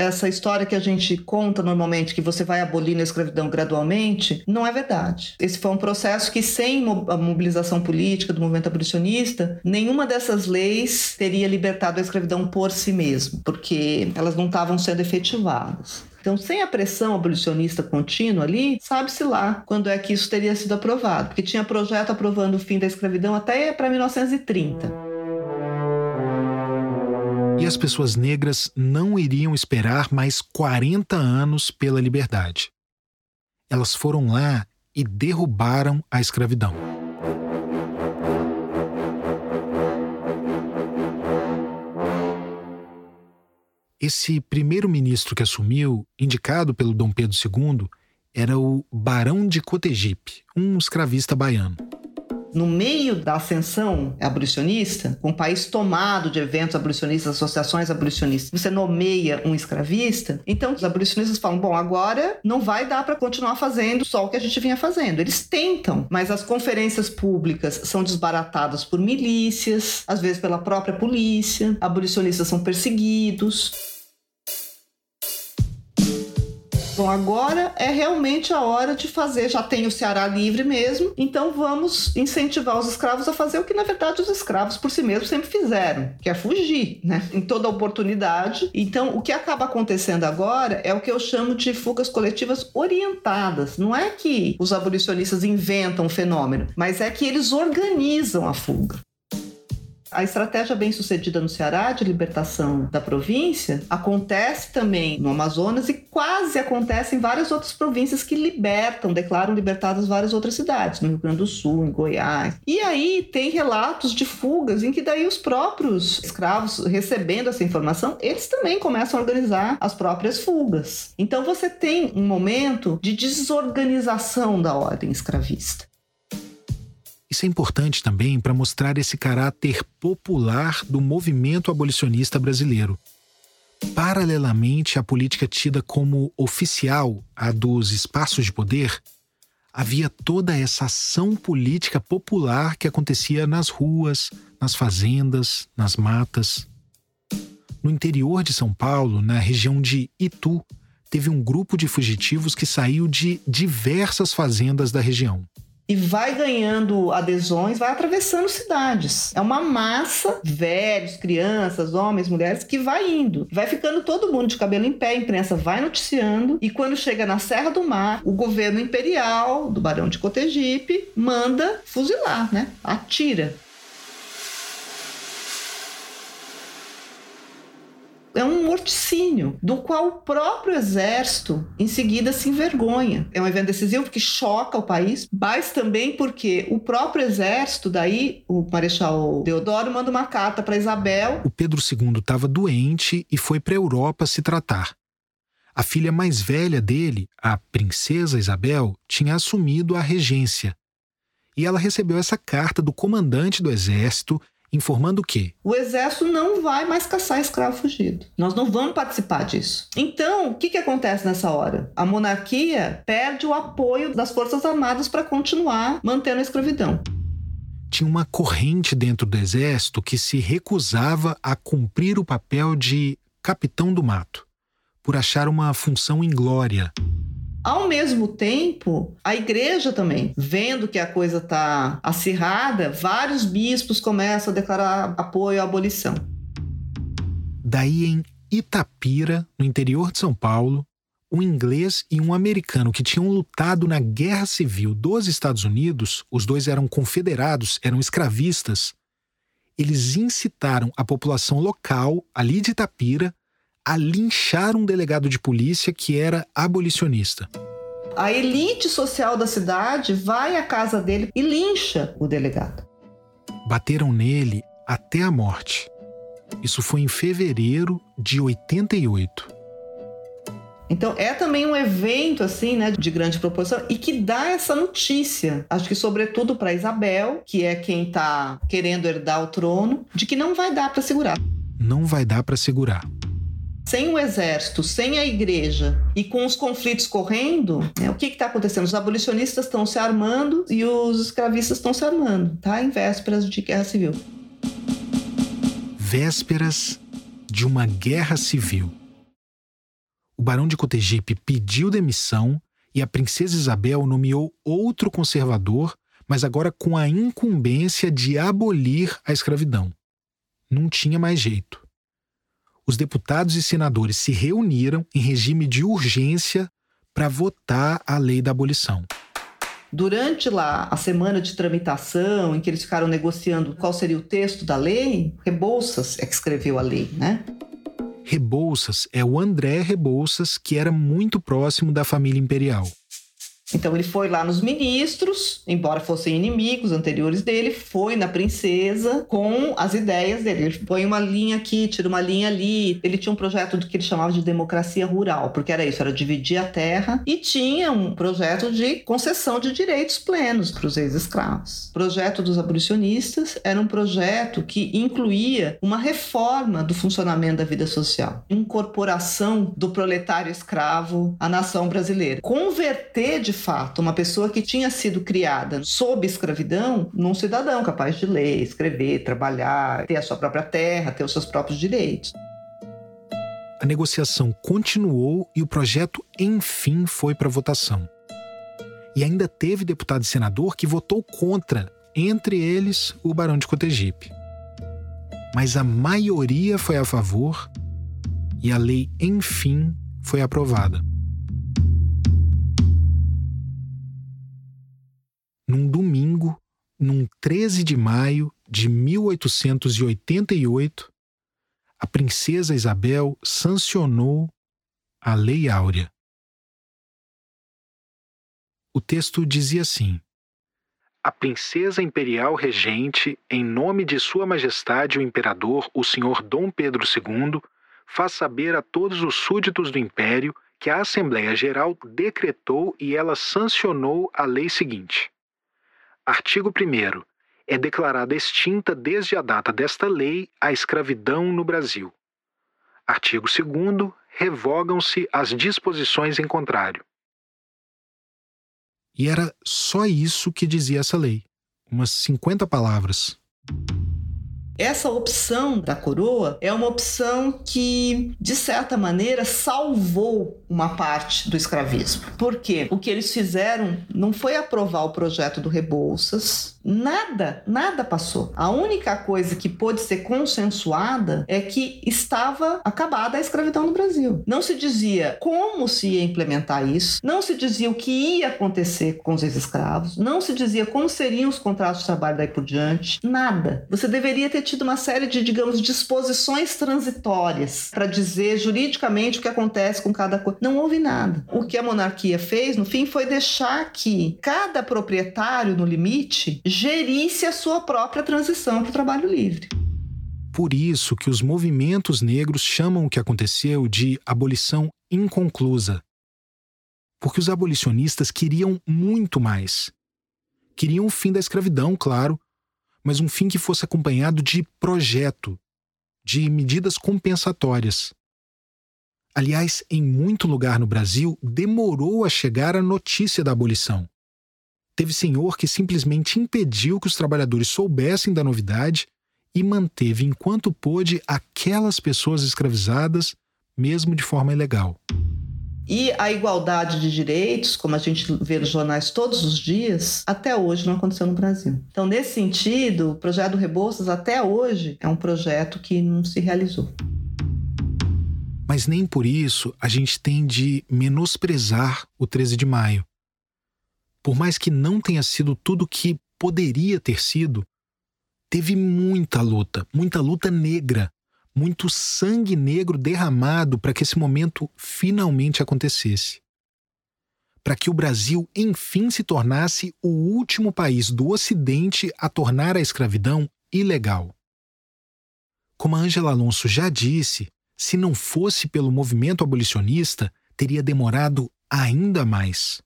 S7: essa história que a gente conta normalmente, que você vai abolindo a escravidão gradualmente, não é verdade. Esse foi um processo que, sem a mobilização política do movimento abolicionista, nenhuma dessas leis teria libertado a escravidão por si mesmo, porque elas não estavam sendo efetivadas. Então, sem a pressão abolicionista contínua ali, sabe-se lá quando é que isso teria sido aprovado, porque tinha projeto aprovando o fim da escravidão até para 1930.
S1: E as pessoas negras não iriam esperar mais 40 anos pela liberdade. Elas foram lá e derrubaram a escravidão. Esse primeiro-ministro que assumiu, indicado pelo Dom Pedro II, era o Barão de Cotegipe, um escravista baiano
S7: no meio da ascensão abolicionista, com o país tomado de eventos abolicionistas, associações abolicionistas, você nomeia um escravista, então os abolicionistas falam: bom, agora não vai dar para continuar fazendo só o que a gente vinha fazendo. Eles tentam, mas as conferências públicas são desbaratadas por milícias, às vezes pela própria polícia, abolicionistas são perseguidos. Bom, agora é realmente a hora de fazer, já tem o Ceará livre mesmo, então vamos incentivar os escravos a fazer o que na verdade os escravos por si mesmos sempre fizeram, que é fugir, né? Em toda oportunidade. Então, o que acaba acontecendo agora é o que eu chamo de fugas coletivas orientadas. Não é que os abolicionistas inventam o fenômeno, mas é que eles organizam a fuga. A estratégia bem sucedida no Ceará de libertação da província acontece também no Amazonas e quase acontece em várias outras províncias que libertam, declaram libertadas várias outras cidades, no Rio Grande do Sul, em Goiás. E aí tem relatos de fugas em que daí os próprios escravos recebendo essa informação, eles também começam a organizar as próprias fugas. Então você tem um momento de desorganização da ordem escravista.
S1: Isso é importante também para mostrar esse caráter popular do movimento abolicionista brasileiro. Paralelamente à política tida como oficial, a dos espaços de poder, havia toda essa ação política popular que acontecia nas ruas, nas fazendas, nas matas. No interior de São Paulo, na região de Itu, teve um grupo de fugitivos que saiu de diversas fazendas da região
S7: e vai ganhando adesões, vai atravessando cidades. É uma massa, velhos, crianças, homens, mulheres, que vai indo. Vai ficando todo mundo de cabelo em pé, a imprensa vai noticiando, e quando chega na Serra do Mar, o governo imperial do Barão de Cotegipe manda fuzilar, né? Atira. É um morticínio, do qual o próprio exército em seguida se envergonha. É um evento decisivo porque choca o país, mas também porque o próprio exército, daí o Marechal Deodoro manda uma carta para Isabel.
S1: O Pedro II estava doente e foi para a Europa se tratar. A filha mais velha dele, a princesa Isabel, tinha assumido a regência. E ela recebeu essa carta do comandante do exército informando que
S7: o exército não vai mais caçar escravo fugido. Nós não vamos participar disso. Então, o que, que acontece nessa hora? A monarquia perde o apoio das forças armadas para continuar mantendo a escravidão.
S1: Tinha uma corrente dentro do exército que se recusava a cumprir o papel de capitão do mato, por achar uma função inglória.
S7: Ao mesmo tempo, a igreja também, vendo que a coisa está acirrada, vários bispos começam a declarar apoio à abolição.
S1: Daí em Itapira, no interior de São Paulo, um inglês e um americano que tinham lutado na Guerra Civil dos Estados Unidos, os dois eram confederados, eram escravistas, eles incitaram a população local, ali de Itapira, a linchar um delegado de polícia que era abolicionista.
S7: A elite social da cidade vai à casa dele e lincha o delegado.
S1: Bateram nele até a morte. Isso foi em fevereiro de 88.
S7: Então é também um evento assim, né, de grande proporção e que dá essa notícia, acho que sobretudo para Isabel, que é quem está querendo herdar o trono, de que não vai dar para segurar.
S1: Não vai dar para segurar
S7: sem o exército, sem a igreja e com os conflitos correndo, né, o que está acontecendo? Os abolicionistas estão se armando e os escravistas estão se armando, tá? Em vésperas de guerra civil.
S1: Vésperas de uma guerra civil. o barão de Cotegipe pediu demissão e a princesa Isabel nomeou outro conservador, mas agora com a incumbência de abolir a escravidão. Não tinha mais jeito. Os deputados e senadores se reuniram em regime de urgência para votar a lei da abolição.
S7: Durante lá a semana de tramitação, em que eles ficaram negociando qual seria o texto da lei, Rebouças é que escreveu a lei, né?
S1: Rebouças é o André Rebouças, que era muito próximo da família imperial.
S7: Então ele foi lá nos ministros, embora fossem inimigos anteriores dele, foi na princesa com as ideias dele. Ele põe uma linha aqui, tira uma linha ali. Ele tinha um projeto do que ele chamava de democracia rural, porque era isso, era dividir a terra e tinha um projeto de concessão de direitos plenos para os ex-escravos. O projeto dos abolicionistas era um projeto que incluía uma reforma do funcionamento da vida social, incorporação do proletário escravo à nação brasileira, converter de fato uma pessoa que tinha sido criada sob escravidão num cidadão capaz de ler, escrever, trabalhar, ter a sua própria terra, ter os seus próprios direitos.
S1: A negociação continuou e o projeto, enfim, foi para votação. E ainda teve deputado e senador que votou contra, entre eles o Barão de Cotegipe. Mas a maioria foi a favor e a lei, enfim, foi aprovada. Num domingo, num 13 de maio de 1888, a princesa Isabel sancionou a Lei Áurea. O texto dizia assim: A princesa imperial regente, em nome de Sua Majestade o Imperador, o Senhor Dom Pedro II, faz saber a todos os súditos do império que a Assembleia Geral decretou e ela sancionou a lei seguinte Artigo 1. É declarada extinta desde a data desta lei a escravidão no Brasil. Artigo 2. Revogam-se as disposições em contrário. E era só isso que dizia essa lei. Umas 50 palavras.
S7: Essa opção da coroa é uma opção que, de certa maneira, salvou uma parte do escravismo. Porque o que eles fizeram não foi aprovar o projeto do Rebouças, Nada, nada passou. A única coisa que pôde ser consensuada é que estava acabada a escravidão no Brasil. Não se dizia como se ia implementar isso, não se dizia o que ia acontecer com os ex-escravos, não se dizia como seriam os contratos de trabalho daí por diante, nada. Você deveria ter tido uma série de, digamos, disposições transitórias para dizer juridicamente o que acontece com cada coisa. Não houve nada. O que a monarquia fez, no fim, foi deixar que cada proprietário, no limite, gerisse a sua própria transição para o trabalho livre.
S1: Por isso que os movimentos negros chamam o que aconteceu de abolição inconclusa. Porque os abolicionistas queriam muito mais. Queriam o fim da escravidão, claro, mas um fim que fosse acompanhado de projeto, de medidas compensatórias. Aliás, em muito lugar no Brasil, demorou a chegar a notícia da abolição. Teve senhor que simplesmente impediu que os trabalhadores soubessem da novidade e manteve enquanto pôde aquelas pessoas escravizadas, mesmo de forma ilegal.
S7: E a igualdade de direitos, como a gente vê nos jornais todos os dias, até hoje não aconteceu no Brasil. Então, nesse sentido, o projeto Rebouças até hoje é um projeto que não se realizou.
S1: Mas nem por isso a gente tem de menosprezar o 13 de maio. Por mais que não tenha sido tudo que poderia ter sido, teve muita luta, muita luta negra, muito sangue negro derramado para que esse momento finalmente acontecesse. Para que o Brasil enfim se tornasse o último país do Ocidente a tornar a escravidão ilegal. Como a Angela Alonso já disse, se não fosse pelo movimento abolicionista, teria demorado ainda mais.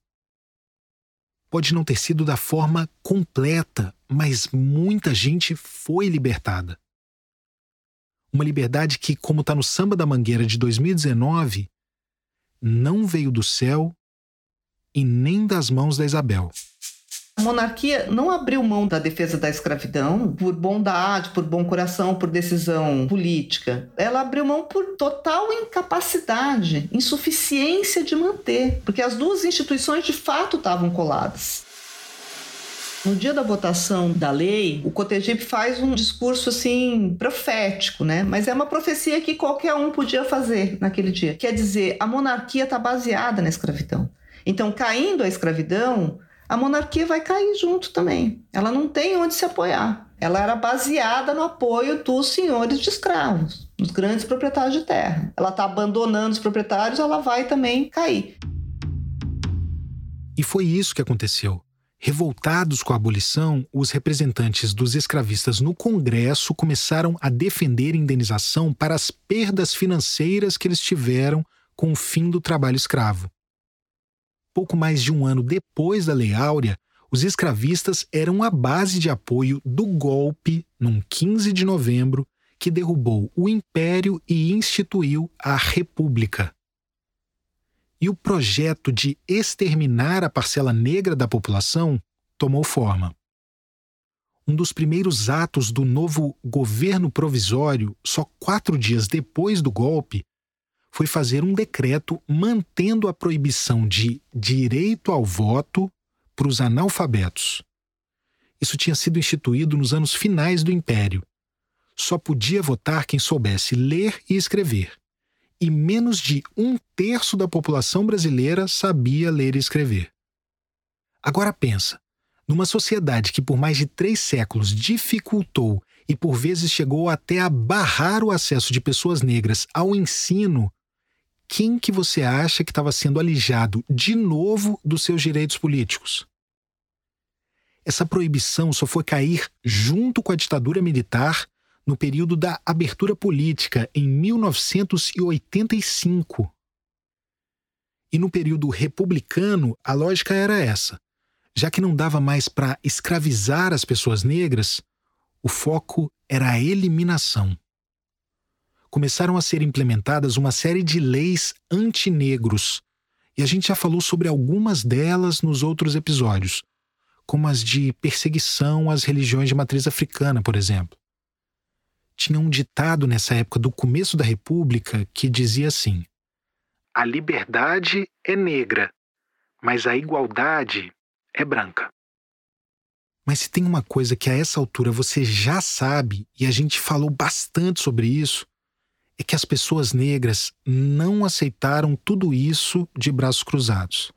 S1: Pode não ter sido da forma completa, mas muita gente foi libertada. Uma liberdade que, como está no Samba da Mangueira de 2019, não veio do céu e nem das mãos da Isabel.
S7: A monarquia não abriu mão da defesa da escravidão por bondade, por bom coração, por decisão política. Ela abriu mão por total incapacidade, insuficiência de manter, porque as duas instituições de fato estavam coladas. No dia da votação da lei, o Cotegipe faz um discurso assim profético, né? Mas é uma profecia que qualquer um podia fazer naquele dia. Quer dizer, a monarquia está baseada na escravidão. Então, caindo a escravidão, a monarquia vai cair junto também. Ela não tem onde se apoiar. Ela era baseada no apoio dos senhores de escravos, dos grandes proprietários de terra. Ela está abandonando os proprietários, ela vai também cair.
S1: E foi isso que aconteceu. Revoltados com a abolição, os representantes dos escravistas no Congresso começaram a defender indenização para as perdas financeiras que eles tiveram com o fim do trabalho escravo pouco mais de um ano depois da Lei Áurea, os escravistas eram a base de apoio do golpe, num 15 de novembro, que derrubou o Império e instituiu a República. E o projeto de exterminar a parcela negra da população tomou forma. Um dos primeiros atos do novo governo provisório, só quatro dias depois do golpe, foi fazer um decreto mantendo a proibição de direito ao voto para os analfabetos. Isso tinha sido instituído nos anos finais do Império. Só podia votar quem soubesse ler e escrever. E menos de um terço da população brasileira sabia ler e escrever. Agora pensa, numa sociedade que por mais de três séculos dificultou e por vezes chegou até a barrar o acesso de pessoas negras ao ensino quem que você acha que estava sendo alijado de novo dos seus direitos políticos? Essa proibição só foi cair junto com a ditadura militar no período da abertura política em 1985. E no período republicano, a lógica era essa. Já que não dava mais para escravizar as pessoas negras, o foco era a eliminação começaram a ser implementadas uma série de leis antinegros. E a gente já falou sobre algumas delas nos outros episódios, como as de perseguição às religiões de matriz africana, por exemplo. Tinha um ditado nessa época do começo da República que dizia assim: A liberdade é negra, mas a igualdade é branca. Mas se tem uma coisa que a essa altura você já sabe, e a gente falou bastante sobre isso, é que as pessoas negras não aceitaram tudo isso de braços cruzados.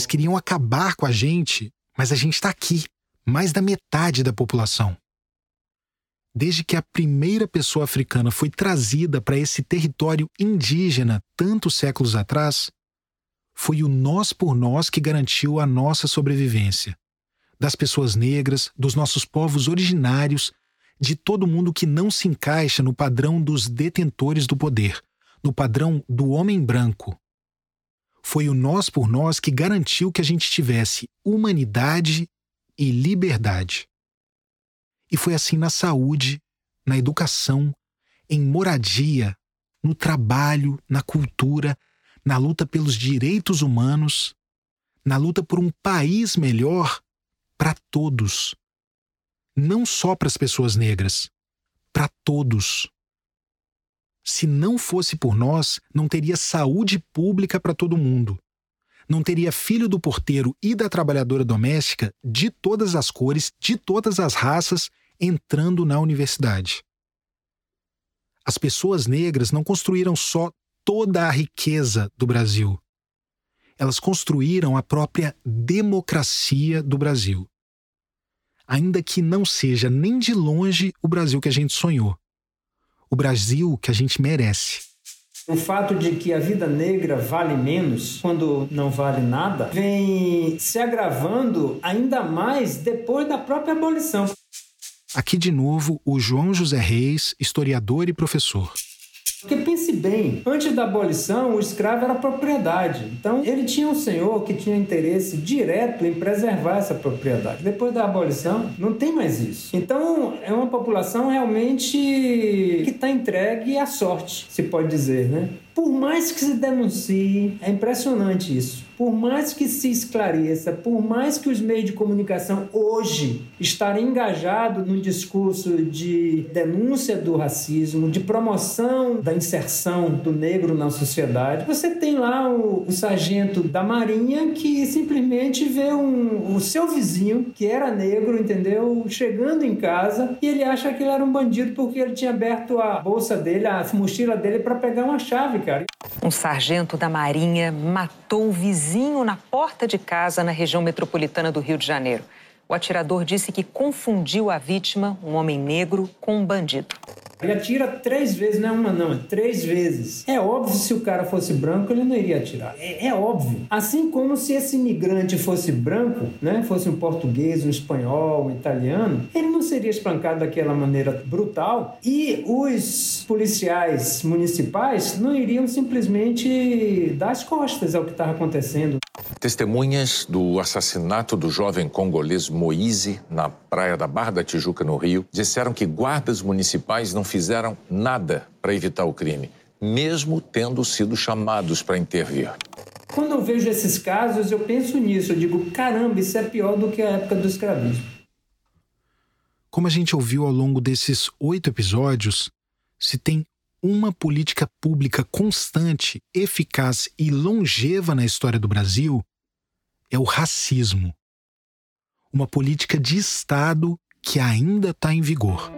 S1: Eles queriam acabar com a gente, mas a gente está aqui, mais da metade da população. Desde que a primeira pessoa africana foi trazida para esse território indígena tantos séculos atrás, foi o nós por nós que garantiu a nossa sobrevivência. Das pessoas negras, dos nossos povos originários, de todo mundo que não se encaixa no padrão dos detentores do poder, no padrão do homem branco. Foi o nós por nós que garantiu que a gente tivesse humanidade e liberdade. E foi assim na saúde, na educação, em moradia, no trabalho, na cultura, na luta pelos direitos humanos, na luta por um país melhor para todos. Não só para as pessoas negras, para todos. Se não fosse por nós, não teria saúde pública para todo mundo. Não teria filho do porteiro e da trabalhadora doméstica de todas as cores, de todas as raças, entrando na universidade. As pessoas negras não construíram só toda a riqueza do Brasil. Elas construíram a própria democracia do Brasil. Ainda que não seja nem de longe o Brasil que a gente sonhou. O Brasil que a gente merece.
S5: O fato de que a vida negra vale menos quando não vale nada vem se agravando ainda mais depois da própria abolição.
S1: Aqui de novo o João José Reis, historiador e professor.
S5: Porque pense bem, antes da abolição, o escravo era propriedade. Então, ele tinha um senhor que tinha interesse direto em preservar essa propriedade. Depois da abolição, não tem mais isso. Então, é uma população realmente que está entregue à sorte, se pode dizer, né? Por mais que se denuncie, é impressionante isso por mais que se esclareça, por mais que os meios de comunicação hoje estarem engajados no discurso de denúncia do racismo, de promoção da inserção do negro na sociedade, você tem lá o, o sargento da Marinha que simplesmente vê um, o seu vizinho, que era negro, entendeu, chegando em casa e ele acha que ele era um bandido porque ele tinha aberto a bolsa dele, a mochila dele para pegar uma chave, cara.
S8: Um sargento da Marinha matou o vizinho na porta de casa na região metropolitana do Rio de Janeiro. O atirador disse que confundiu a vítima, um homem negro, com um bandido.
S5: Ele atira três vezes, não é uma não, é três vezes. É óbvio se o cara fosse branco, ele não iria atirar. É, é óbvio. Assim como se esse imigrante fosse branco, né, fosse um português, um espanhol, um italiano, ele não seria espancado daquela maneira brutal e os policiais municipais não iriam simplesmente dar as costas ao que estava acontecendo.
S9: Testemunhas do assassinato do jovem congolês Moise na praia da Barra da Tijuca, no Rio, disseram que guardas municipais não fizeram nada para evitar o crime, mesmo tendo sido chamados para intervir.
S5: Quando eu vejo esses casos, eu penso nisso. Eu digo, caramba, isso é pior do que a época do escravismo.
S1: Como a gente ouviu ao longo desses oito episódios, se tem uma política pública constante, eficaz e longeva na história do Brasil, é o racismo. Uma política de Estado que ainda está em vigor.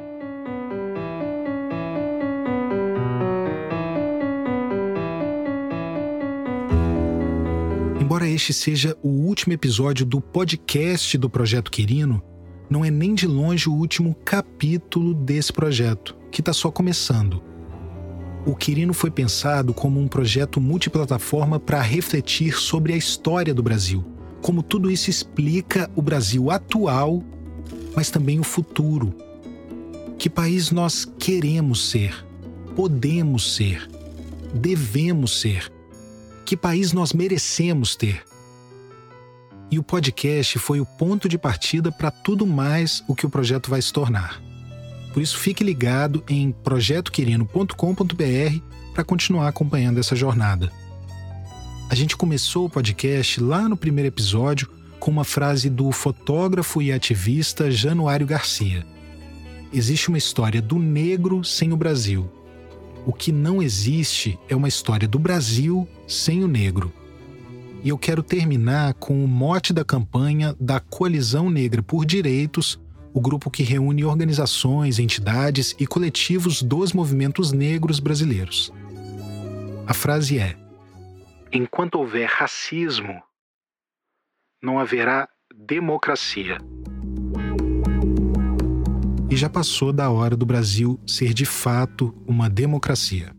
S1: Embora este seja o último episódio do podcast do Projeto Quirino, não é nem de longe o último capítulo desse projeto, que está só começando. O Quirino foi pensado como um projeto multiplataforma para refletir sobre a história do Brasil, como tudo isso explica o Brasil atual, mas também o futuro. Que país nós queremos ser, podemos ser, devemos ser? Que país nós merecemos ter? E o podcast foi o ponto de partida para tudo mais o que o projeto vai se tornar. Por isso, fique ligado em projetoquirino.com.br para continuar acompanhando essa jornada. A gente começou o podcast lá no primeiro episódio com uma frase do fotógrafo e ativista Januário Garcia. Existe uma história do negro sem o Brasil. O que não existe é uma história do Brasil sem o negro. E eu quero terminar com o mote da campanha da Coalizão Negra por Direitos, o grupo que reúne organizações, entidades e coletivos dos movimentos negros brasileiros. A frase é: Enquanto houver racismo, não haverá democracia. E já passou da hora do Brasil ser de fato uma democracia.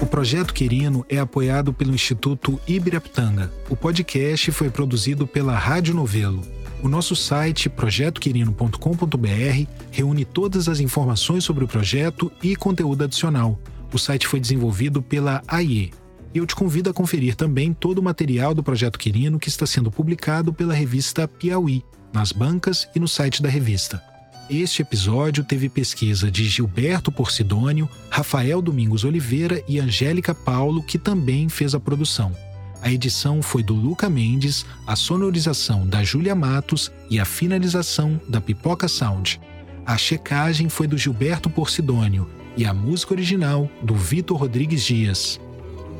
S1: O projeto Quirino é apoiado pelo Instituto Ibirapitanga. O podcast foi produzido pela Rádio Novelo. O nosso site, projetoquirino.com.br, reúne todas as informações sobre o projeto e conteúdo adicional. O site foi desenvolvido pela AIE. E eu te convido a conferir também todo o material do Projeto Quirino que está sendo publicado pela revista Piauí, nas bancas e no site da revista. Este episódio teve pesquisa de Gilberto Porcidônio, Rafael Domingos Oliveira e Angélica Paulo, que também fez a produção. A edição foi do Luca Mendes, a sonorização da Júlia Matos e a finalização da Pipoca Sound. A checagem foi do Gilberto Porcidônio e a música original do Vitor Rodrigues Dias.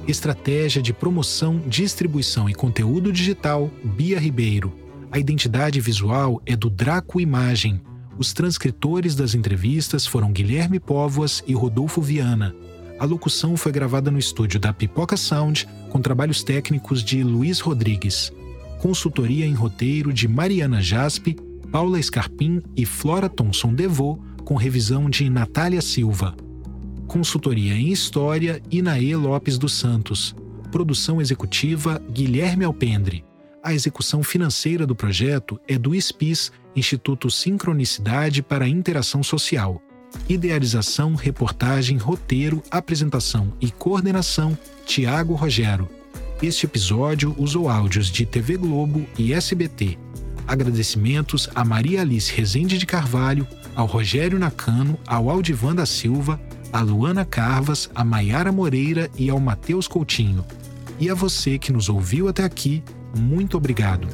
S1: Estratégia de promoção, distribuição e conteúdo digital Bia Ribeiro. A identidade visual é do Draco Imagem. Os transcritores das entrevistas foram Guilherme Póvoas e Rodolfo Viana. A locução foi gravada no estúdio da Pipoca Sound, com trabalhos técnicos de Luiz Rodrigues. Consultoria em roteiro de Mariana Jaspe, Paula Scarpim e Flora Thomson Devô, com revisão de Natália Silva. Consultoria em História, Inaê Lopes dos Santos. Produção executiva, Guilherme Alpendre. A execução financeira do projeto é do SPIS, Instituto Sincronicidade para a Interação Social. Idealização, reportagem, roteiro, apresentação e coordenação, Tiago Rogero. Este episódio usou áudios de TV Globo e SBT. Agradecimentos a Maria Alice Rezende de Carvalho, ao Rogério Nakano, ao Aldivan da Silva, a Luana Carvas, a Maiara Moreira e ao Matheus Coutinho. E a você que nos ouviu até aqui, muito obrigado.